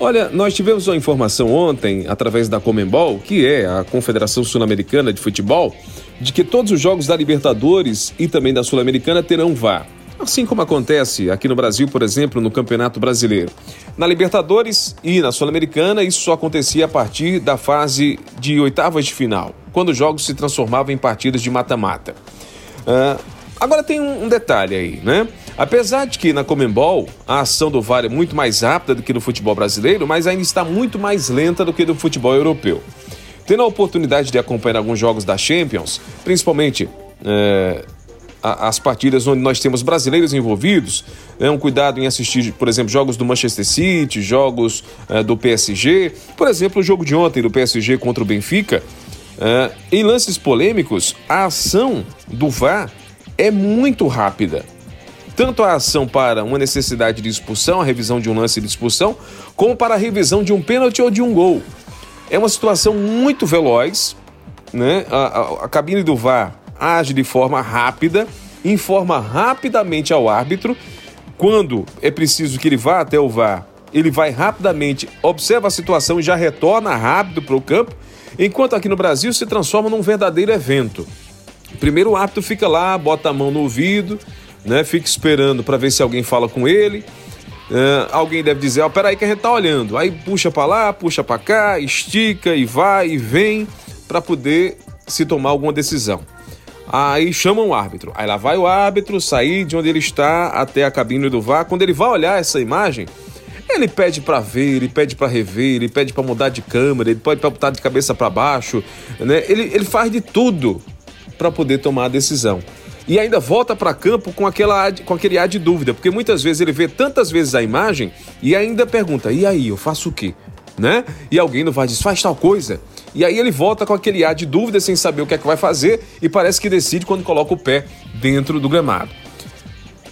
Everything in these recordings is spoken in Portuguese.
Olha, nós tivemos uma informação ontem, através da Comembol, que é a Confederação Sul-Americana de Futebol, de que todos os jogos da Libertadores e também da Sul-Americana terão VAR. Assim como acontece aqui no Brasil, por exemplo, no Campeonato Brasileiro. Na Libertadores e na Sul-Americana, isso só acontecia a partir da fase de oitavas de final, quando os jogos se transformavam em partidas de mata-mata. Uh, agora tem um, um detalhe aí, né? Apesar de que na Comembol a ação do VAR é muito mais rápida do que no futebol brasileiro, mas ainda está muito mais lenta do que no futebol europeu. Tendo a oportunidade de acompanhar alguns jogos da Champions, principalmente é, as partidas onde nós temos brasileiros envolvidos, é um cuidado em assistir, por exemplo, jogos do Manchester City, jogos é, do PSG, por exemplo, o jogo de ontem do PSG contra o Benfica. É, em lances polêmicos, a ação do VAR é muito rápida tanto a ação para uma necessidade de expulsão, a revisão de um lance de expulsão, como para a revisão de um pênalti ou de um gol. É uma situação muito veloz, né? A, a, a cabine do VAR age de forma rápida, informa rapidamente ao árbitro. Quando é preciso que ele vá até o VAR, ele vai rapidamente, observa a situação e já retorna rápido para o campo, enquanto aqui no Brasil se transforma num verdadeiro evento. Primeiro o árbitro fica lá, bota a mão no ouvido, né? Fica esperando para ver se alguém fala com ele. Uh, alguém deve dizer, ó, oh, peraí que a gente tá olhando. Aí puxa para lá, puxa para cá, estica e vai e vem para poder se tomar alguma decisão. Aí chamam o árbitro. Aí lá vai o árbitro sair de onde ele está até a cabine do VAR. Quando ele vai olhar essa imagem, ele pede para ver, ele pede para rever, ele pede para mudar de câmera, ele pode para botar de cabeça para baixo, né? Ele, ele faz de tudo para poder tomar a decisão e ainda volta para campo com, aquela, com aquele ar de dúvida, porque muitas vezes ele vê tantas vezes a imagem e ainda pergunta: e aí, eu faço o quê? Né? E alguém não vai dizer, faz tal coisa. E aí ele volta com aquele ar de dúvida sem saber o que é que vai fazer e parece que decide quando coloca o pé dentro do gramado.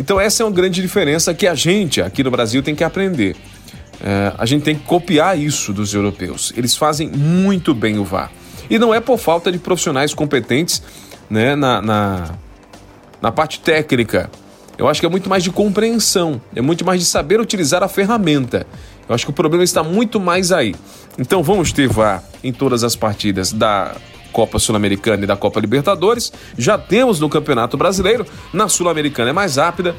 Então essa é uma grande diferença que a gente aqui no Brasil tem que aprender. É, a gente tem que copiar isso dos europeus. Eles fazem muito bem o VAR. E não é por falta de profissionais competentes né, na, na, na parte técnica. Eu acho que é muito mais de compreensão, é muito mais de saber utilizar a ferramenta. Eu acho que o problema está muito mais aí. Então vamos ter VAR em todas as partidas da Copa Sul-Americana e da Copa Libertadores. Já temos no Campeonato Brasileiro. Na Sul-Americana é mais rápida,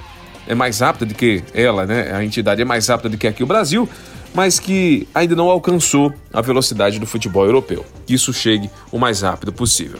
é mais rápida do que ela, né? A entidade é mais rápida do que aqui o Brasil, mas que ainda não alcançou a velocidade do futebol europeu. Que isso chegue o mais rápido possível.